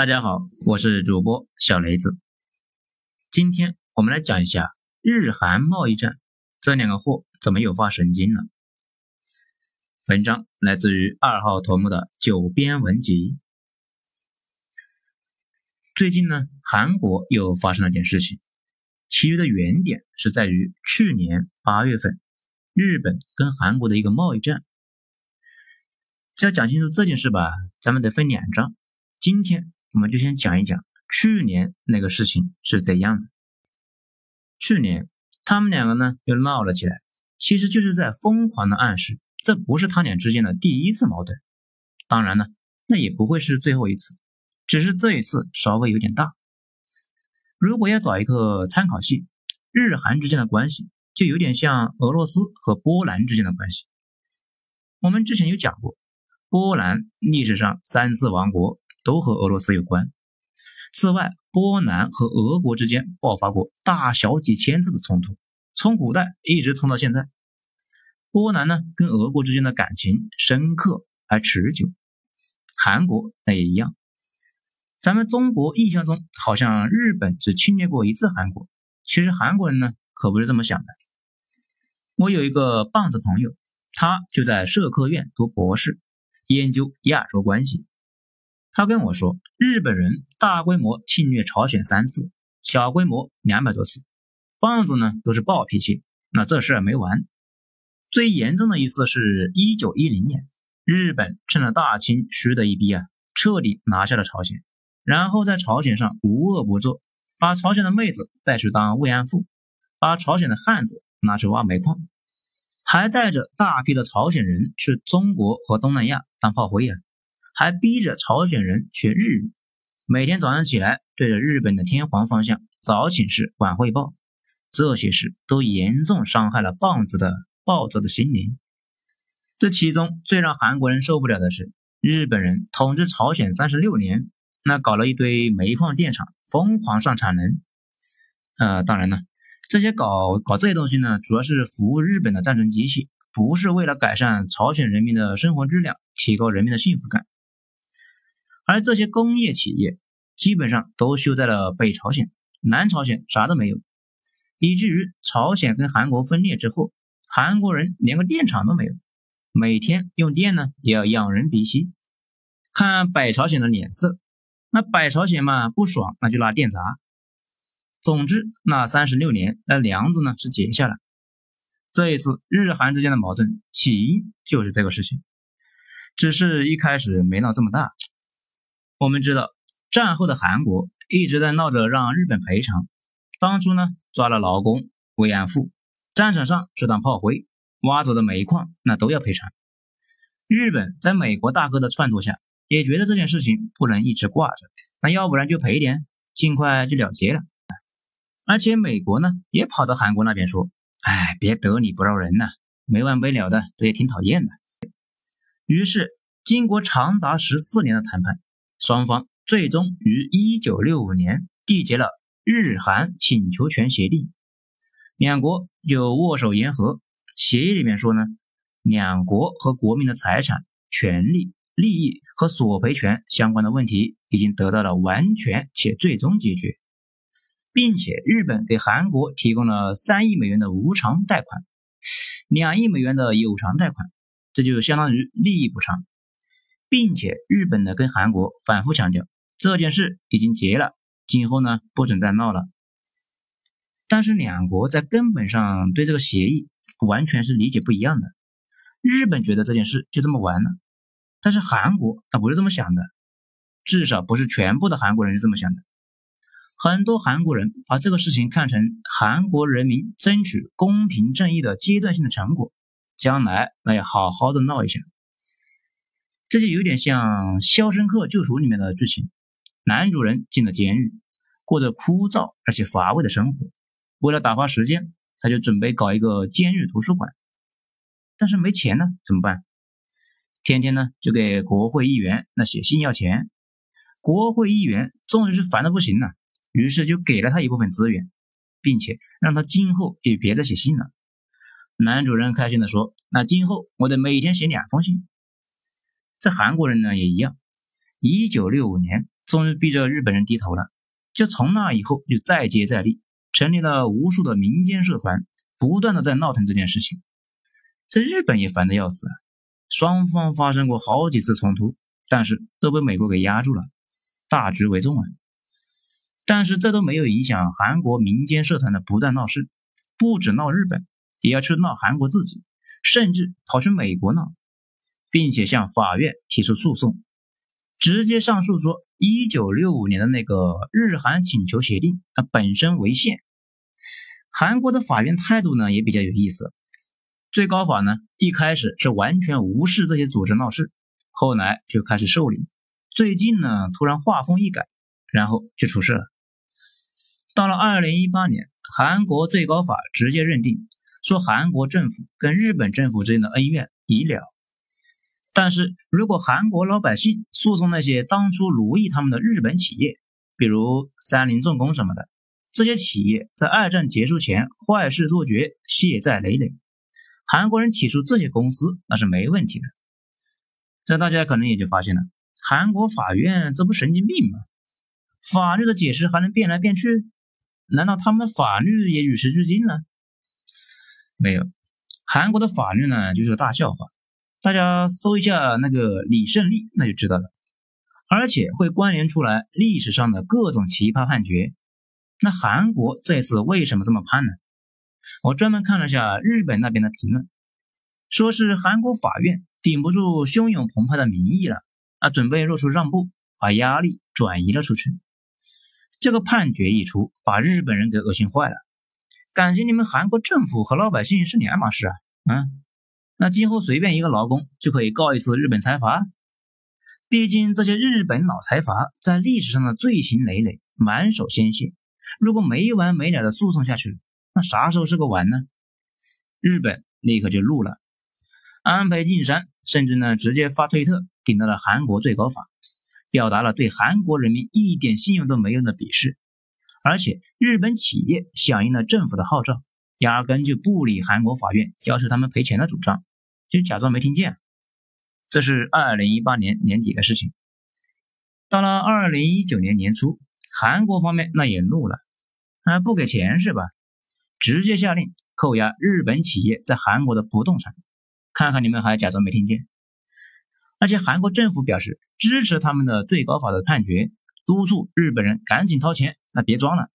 大家好，我是主播小雷子。今天我们来讲一下日韩贸易战，这两个货怎么诱发神经了？文章来自于二号头目的九编文集。最近呢，韩国又发生了件事情，其余的原点是在于去年八月份，日本跟韩国的一个贸易战。要讲清楚这件事吧，咱们得分两章。今天。我们就先讲一讲去年那个事情是怎样的。去年他们两个呢又闹了起来，其实就是在疯狂的暗示，这不是他俩之间的第一次矛盾。当然呢，那也不会是最后一次，只是这一次稍微有点大。如果要找一个参考系，日韩之间的关系就有点像俄罗斯和波兰之间的关系。我们之前有讲过，波兰历史上三次亡国。都和俄罗斯有关。此外，波兰和俄国之间爆发过大小几千次的冲突，从古代一直冲到现在。波兰呢，跟俄国之间的感情深刻而持久。韩国那也一样。咱们中国印象中，好像日本只侵略过一次韩国。其实韩国人呢，可不是这么想的。我有一个棒子朋友，他就在社科院读博士，研究亚洲关系。他跟我说，日本人大规模侵略朝鲜三次，小规模两百多次。棒子呢都是暴脾气，那这事儿没完。最严重的一次是一九一零年，日本趁着大清虚的一逼啊，彻底拿下了朝鲜，然后在朝鲜上无恶不作，把朝鲜的妹子带去当慰安妇，把朝鲜的汉子拿去挖煤矿，还带着大批的朝鲜人去中国和东南亚当炮灰啊。还逼着朝鲜人学日语，每天早上起来对着日本的天皇方向早请示晚汇报，这些事都严重伤害了棒子的暴躁的心灵。这其中最让韩国人受不了的是，日本人统治朝鲜三十六年，那搞了一堆煤矿电厂，疯狂上产能。呃，当然了，这些搞搞这些东西呢，主要是服务日本的战争机器，不是为了改善朝鲜人民的生活质量，提高人民的幸福感。而这些工业企业基本上都修在了北朝鲜，南朝鲜啥都没有，以至于朝鲜跟韩国分裂之后，韩国人连个电厂都没有，每天用电呢也要仰人鼻息，看北朝鲜的脸色，那北朝鲜嘛不爽，那就拉电闸。总之，那三十六年那梁子呢是结下了。这一次日韩之间的矛盾起因就是这个事情，只是一开始没闹这么大。我们知道，战后的韩国一直在闹着让日本赔偿。当初呢，抓了劳工、慰安妇，战场上去当炮灰，挖走的煤矿那都要赔偿。日本在美国大哥的撺掇下，也觉得这件事情不能一直挂着，那要不然就赔点，尽快就了结了。而且美国呢，也跑到韩国那边说：“哎，别得理不饶人呐，没完没了的，这也挺讨厌的。”于是，经过长达十四年的谈判。双方最终于一九六五年缔结了日韩请求权协定，两国就握手言和。协议里面说呢，两国和国民的财产、权利、利益和索赔权相关的问题已经得到了完全且最终解决，并且日本给韩国提供了三亿美元的无偿贷款，两亿美元的有偿贷款，这就相当于利益补偿。并且日本呢跟韩国反复强调这件事已经结了，今后呢不准再闹了。但是两国在根本上对这个协议完全是理解不一样的。日本觉得这件事就这么完了，但是韩国他不是这么想的，至少不是全部的韩国人是这么想的。很多韩国人把这个事情看成韩国人民争取公平正义的阶段性的成果，将来那要好好的闹一下。这就有点像《肖申克救赎》里面的剧情，男主人进了监狱，过着枯燥而且乏味的生活。为了打发时间，他就准备搞一个监狱图书馆。但是没钱呢，怎么办？天天呢就给国会议员那写信要钱。国会议员终于是烦的不行了，于是就给了他一部分资源，并且让他今后也别再写信了。男主人开心的说：“那今后我得每天写两封信。”这韩国人呢也一样。一九六五年，终于逼着日本人低头了。就从那以后，就再接再厉，成立了无数的民间社团，不断的在闹腾这件事情。这日本也烦得要死啊！双方发生过好几次冲突，但是都被美国给压住了，大局为重啊。但是这都没有影响韩国民间社团的不断闹事，不止闹日本，也要去闹韩国自己，甚至跑去美国闹，并且向法院提出诉讼，直接上诉说一九六五年的那个日韩请求协定它本身违宪。韩国的法院态度呢也比较有意思。最高法呢，一开始是完全无视这些组织闹事，后来就开始受理。最近呢，突然画风一改，然后就出事了。到了二零一八年，韩国最高法直接认定，说韩国政府跟日本政府之间的恩怨已了。但是如果韩国老百姓诉讼那些当初奴役他们的日本企业，比如三菱重工什么的，这些企业在二战结束前坏事做绝，血债累累。韩国人起诉这些公司那是没问题的，这大家可能也就发现了，韩国法院这不神经病吗？法律的解释还能变来变去？难道他们的法律也与时俱进了？没有，韩国的法律呢就是个大笑话，大家搜一下那个李胜利那就知道了，而且会关联出来历史上的各种奇葩判决。那韩国这次为什么这么判呢？我专门看了下日本那边的评论，说是韩国法院顶不住汹涌澎湃的民意了，啊，准备做出让步，把压力转移了出去。这个判决一出，把日本人给恶心坏了，感情你们韩国政府和老百姓是两码事啊！嗯，那今后随便一个劳工就可以告一次日本财阀，毕竟这些日本老财阀在历史上的罪行累累，满手鲜血，如果没完没了的诉讼下去。那啥时候是个完呢？日本立刻就怒了，安倍晋三甚至呢直接发推特顶到了韩国最高法，表达了对韩国人民一点信用都没有的鄙视。而且日本企业响应了政府的号召，压根就不理韩国法院要求他们赔钱的主张，就假装没听见。这是二零一八年年底的事情。到了二零一九年年初，韩国方面那也怒了，啊不给钱是吧？直接下令扣押日本企业在韩国的不动产，看看你们还假装没听见。而且韩国政府表示支持他们的最高法的判决，督促日本人赶紧掏钱，那别装了。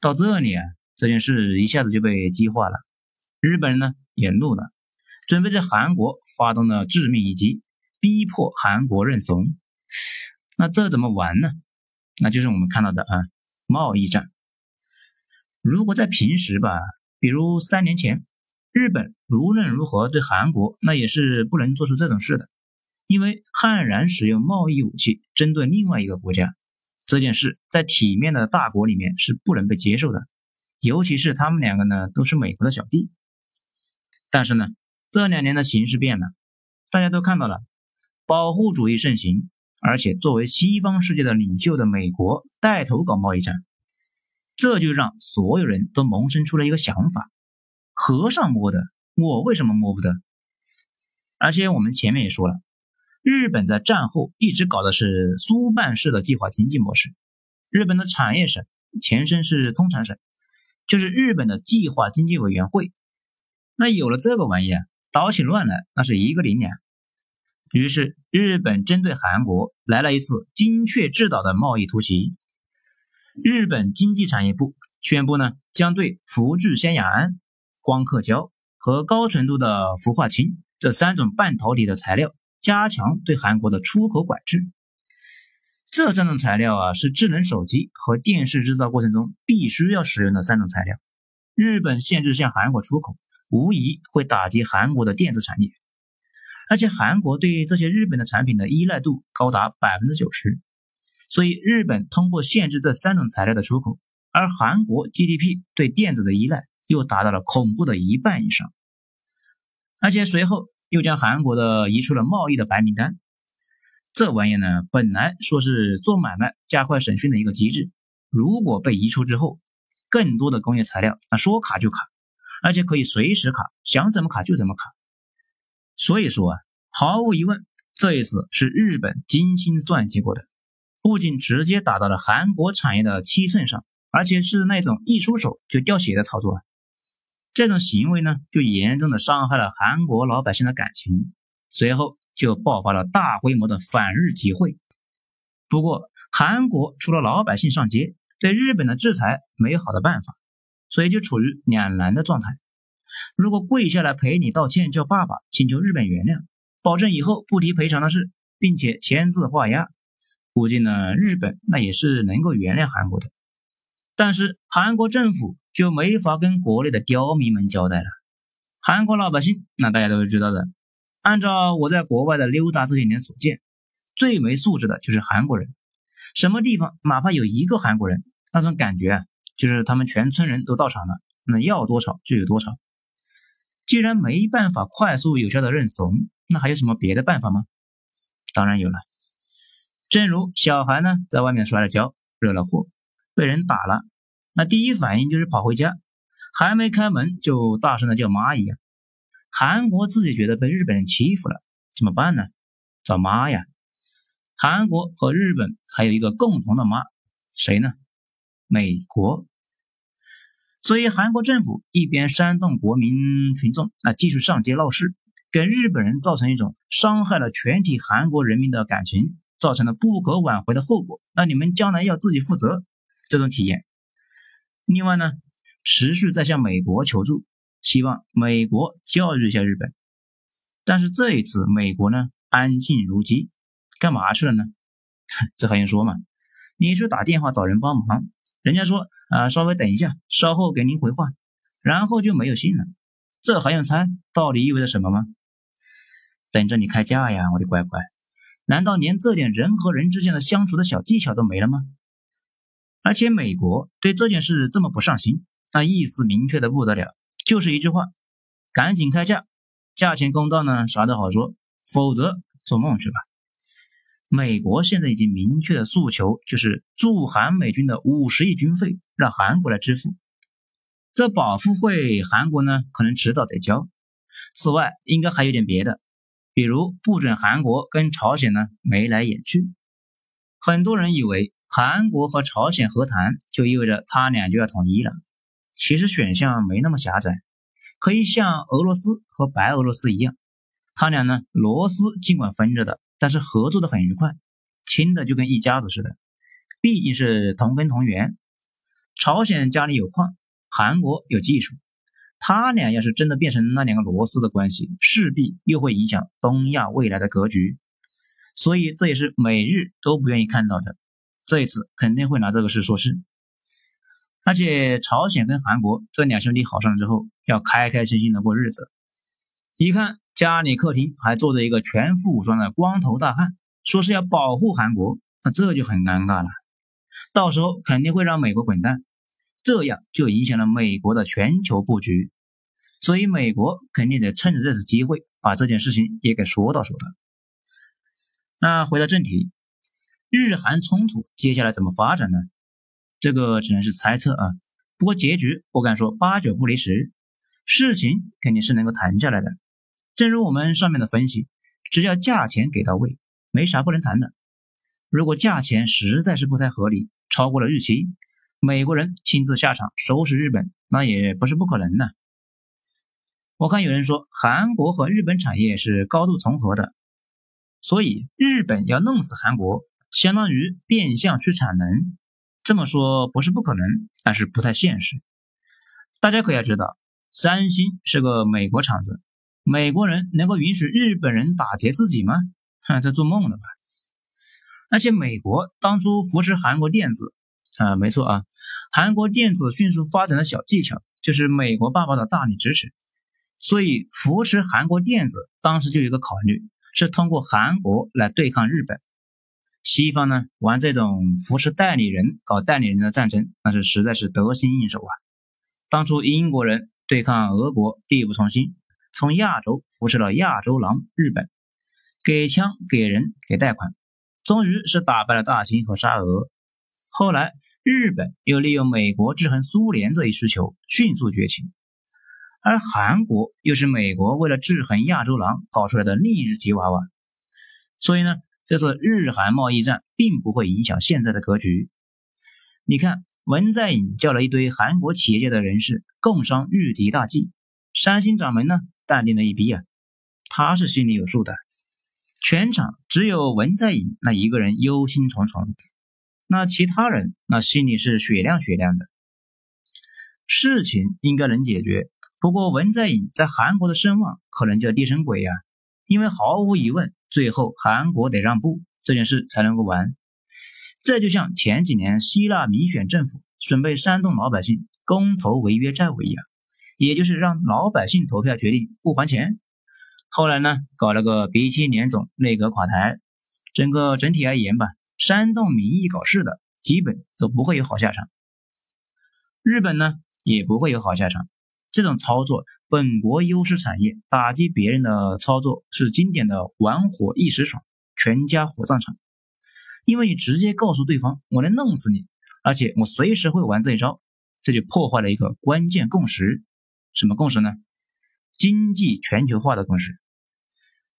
到这里啊，这件事一下子就被激化了，日本人呢也怒了，准备在韩国发动了致命一击，逼迫韩国认怂。那这怎么玩呢？那就是我们看到的啊，贸易战。如果在平时吧，比如三年前，日本无论如何对韩国那也是不能做出这种事的，因为悍然使用贸易武器针对另外一个国家，这件事在体面的大国里面是不能被接受的，尤其是他们两个呢都是美国的小弟。但是呢，这两年的形势变了，大家都看到了，保护主义盛行，而且作为西方世界的领袖的美国带头搞贸易战。这就让所有人都萌生出了一个想法：和尚摸的，我为什么摸不得？而且我们前面也说了，日本在战后一直搞的是苏办式的计划经济模式。日本的产业省前身是通产省，就是日本的计划经济委员会。那有了这个玩意儿，捣起乱来那是一个零两。于是日本针对韩国来了一次精确制导的贸易突袭。日本经济产业部宣布呢，将对氟聚酰亚胺、光刻胶和高纯度的氟化氢这三种半导体的材料加强对韩国的出口管制。这三种材料啊，是智能手机和电视制造过程中必须要使用的三种材料。日本限制向韩国出口，无疑会打击韩国的电子产业。而且韩国对这些日本的产品的依赖度高达百分之九十。所以，日本通过限制这三种材料的出口，而韩国 GDP 对电子的依赖又达到了恐怖的一半以上，而且随后又将韩国的移出了贸易的白名单。这玩意呢，本来说是做买卖加快审讯的一个机制，如果被移出之后，更多的工业材料那说卡就卡，而且可以随时卡，想怎么卡就怎么卡。所以说啊，毫无疑问，这一次是日本精心算计过的。不仅直接打到了韩国产业的七寸上，而且是那种一出手就掉血的操作。这种行为呢，就严重的伤害了韩国老百姓的感情。随后就爆发了大规模的反日集会。不过，韩国除了老百姓上街，对日本的制裁没有好的办法，所以就处于两难的状态。如果跪下来赔礼道歉，叫爸爸，请求日本原谅，保证以后不提赔偿的事，并且签字画押，估计呢，日本那也是能够原谅韩国的。但是韩国政府就没法跟国内的刁民们交代了。韩国老百姓，那大家都是知道的。按照我在国外的溜达这些年所见，最没素质的就是韩国人。什么地方哪怕有一个韩国人，那种感觉啊，就是他们全村人都到场了，那要多少就有多少。既然没办法快速有效的认怂，那还有什么别的办法吗？当然有了。正如小孩呢在外面摔了跤，惹了祸，被人打了，那第一反应就是跑回家，还没开门就大声的叫妈一样。韩国自己觉得被日本人欺负了，怎么办呢？找妈呀！韩国和日本还有一个共同的妈，谁呢？美国。所以，韩国政府一边煽动国民群众啊继续上街闹事，给日本人造成一种伤害了全体韩国人民的感情，造成了不可挽回的后果。那你们将来要自己负责这种体验。另外呢，持续在向美国求助，希望美国教育一下日本。但是这一次，美国呢安静如鸡，干嘛去了呢？这还用说吗？你去打电话找人帮忙。人家说啊，稍微等一下，稍后给您回话，然后就没有信了。这还用猜？到底意味着什么吗？等着你开价呀，我的乖乖！难道连这点人和人之间的相处的小技巧都没了吗？而且美国对这件事这么不上心，那意思明确的不得了，就是一句话：赶紧开价，价钱公道呢，啥都好说；否则做梦去吧。美国现在已经明确的诉求就是驻韩美军的五十亿军费让韩国来支付，这保护费韩国呢可能迟早得交。此外，应该还有点别的，比如不准韩国跟朝鲜呢眉来眼去。很多人以为韩国和朝鲜和谈就意味着他俩就要统一了，其实选项没那么狭窄，可以像俄罗斯和白俄罗斯一样，他俩呢螺丝尽管分着的。但是合作的很愉快，亲的就跟一家子似的，毕竟是同根同源。朝鲜家里有矿，韩国有技术，他俩要是真的变成那两个螺丝的关系，势必又会影响东亚未来的格局。所以这也是美日都不愿意看到的。这一次肯定会拿这个事说事。而且朝鲜跟韩国这两兄弟好上了之后，要开开心心的过日子。一看。家里客厅还坐着一个全副武装的光头大汉，说是要保护韩国，那这就很尴尬了。到时候肯定会让美国滚蛋，这样就影响了美国的全球布局。所以美国肯定得趁着这次机会把这件事情也给说道说道。那回到正题，日韩冲突接下来怎么发展呢？这个只能是猜测啊。不过结局我敢说八九不离十，事情肯定是能够谈下来的。正如我们上面的分析，只要价钱给到位，没啥不能谈的。如果价钱实在是不太合理，超过了预期，美国人亲自下场收拾日本，那也不是不可能的。我看有人说韩国和日本产业是高度重合的，所以日本要弄死韩国，相当于变相去产能。这么说不是不可能，但是不太现实。大家可要知道，三星是个美国厂子。美国人能够允许日本人打劫自己吗？哼，在做梦呢吧！而且美国当初扶持韩国电子啊，没错啊，韩国电子迅速发展的小技巧就是美国爸爸的大力支持。所以扶持韩国电子当时就有一个考虑，是通过韩国来对抗日本。西方呢玩这种扶持代理人搞代理人的战争，那是实在是得心应手啊！当初英国人对抗俄国，力不从心。从亚洲扶持了亚洲狼日本，给枪给人给贷款，终于是打败了大清和沙俄。后来日本又利用美国制衡苏联这一需求迅速崛起，而韩国又是美国为了制衡亚洲狼搞出来的另一只吉娃娃。所以呢，这次日韩贸易战并不会影响现在的格局。你看，文在寅叫了一堆韩国企业界的人士共商御敌大计，三星掌门呢淡定了一逼啊，他是心里有数的。全场只有文在寅那一个人忧心忡忡，那其他人那心里是雪亮雪亮的。事情应该能解决，不过文在寅在韩国的声望可能就要跌成鬼呀，因为毫无疑问。最后，韩国得让步，这件事才能够完。这就像前几年希腊民选政府准备煽动老百姓公投违约债务一样，也就是让老百姓投票决定不还钱。后来呢，搞了个鼻青脸肿，内阁垮台。整个整体而言吧，煽动民意搞事的，基本都不会有好下场。日本呢，也不会有好下场。这种操作。本国优势产业打击别人的操作是经典的玩火一时爽，全家火葬场。因为你直接告诉对方我能弄死你，而且我随时会玩这一招，这就破坏了一个关键共识。什么共识呢？经济全球化的共识。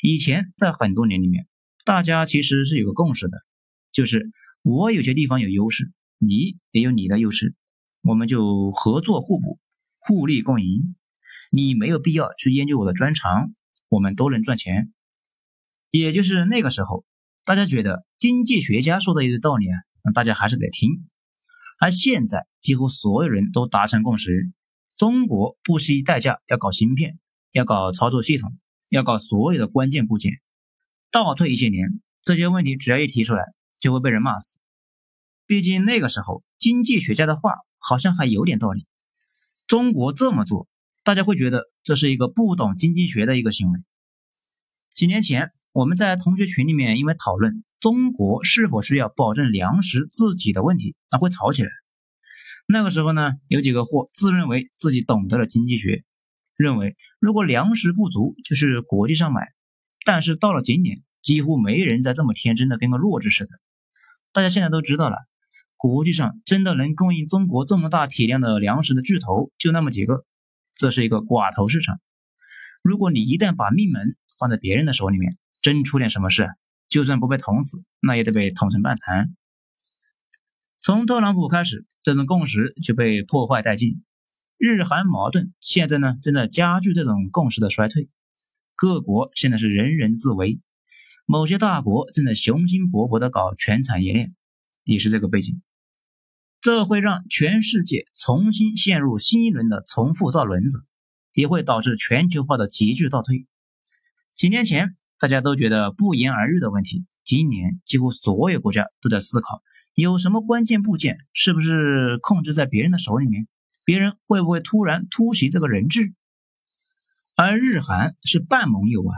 以前在很多年里面，大家其实是有个共识的，就是我有些地方有优势，你也有你的优势，我们就合作互补，互利共赢。你没有必要去研究我的专长，我们都能赚钱。也就是那个时候，大家觉得经济学家说的一个道理啊，那大家还是得听。而现在，几乎所有人都达成共识：中国不惜代价要搞芯片，要搞操作系统，要搞所有的关键部件。倒退一些年，这些问题只要一提出来，就会被人骂死。毕竟那个时候，经济学家的话好像还有点道理。中国这么做。大家会觉得这是一个不懂经济学的一个行为。几年前，我们在同学群里面因为讨论中国是否需要保证粮食自给的问题，那会吵起来。那个时候呢，有几个货自认为自己懂得了经济学，认为如果粮食不足，就是国际上买。但是到了今年，几乎没人再这么天真的跟个弱智似的。大家现在都知道了，国际上真的能供应中国这么大体量的粮食的巨头就那么几个。这是一个寡头市场，如果你一旦把命门放在别人的手里面，真出点什么事，就算不被捅死，那也得被捅成半残。从特朗普开始，这种共识就被破坏殆尽。日韩矛盾现在呢，正在加剧这种共识的衰退。各国现在是人人自危，某些大国正在雄心勃勃地搞全产业链，也是这个背景。这会让全世界重新陷入新一轮的重复造轮子，也会导致全球化的急剧倒退。几年前大家都觉得不言而喻的问题，今年几乎所有国家都在思考：有什么关键部件是不是控制在别人的手里面？别人会不会突然突袭这个人质？而日韩是半盟友啊，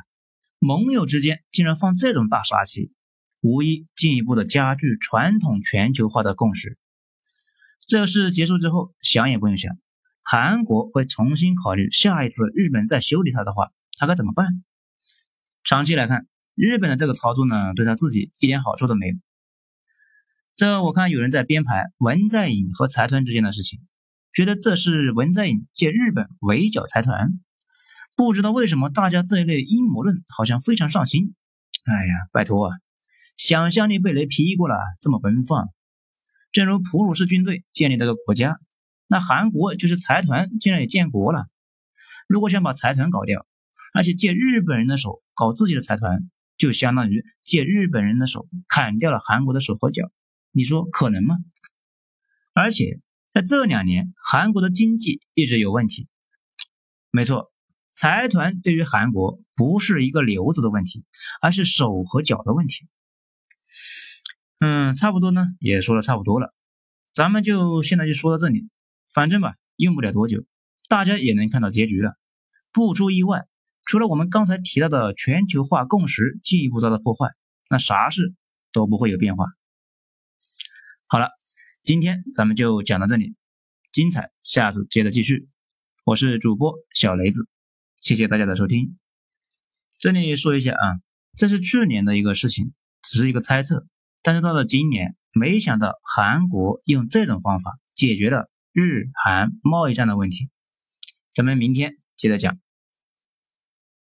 盟友之间竟然放这种大杀器，无疑进一步的加剧传统全球化的共识。这事结束之后，想也不用想，韩国会重新考虑下一次日本再修理他的话，他该怎么办？长期来看，日本的这个操作呢，对他自己一点好处都没有。这我看有人在编排文在寅和财团之间的事情，觉得这是文在寅借日本围剿财团。不知道为什么大家这一类阴谋论好像非常上心。哎呀，拜托啊，想象力被雷劈过了，这么奔放。正如普鲁士军队建立这个国家，那韩国就是财团竟然也建国了。如果想把财团搞掉，而且借日本人的手搞自己的财团，就相当于借日本人的手砍掉了韩国的手和脚。你说可能吗？而且在这两年，韩国的经济一直有问题。没错，财团对于韩国不是一个瘤子的问题，而是手和脚的问题。嗯，差不多呢，也说的差不多了，咱们就现在就说到这里。反正吧，用不了多久，大家也能看到结局了。不出意外，除了我们刚才提到的全球化共识进一步遭到破坏，那啥事都不会有变化。好了，今天咱们就讲到这里，精彩下次接着继续。我是主播小雷子，谢谢大家的收听。这里说一下啊，这是去年的一个事情，只是一个猜测。但是到了今年，没想到韩国用这种方法解决了日韩贸易战的问题。咱们明天接着讲。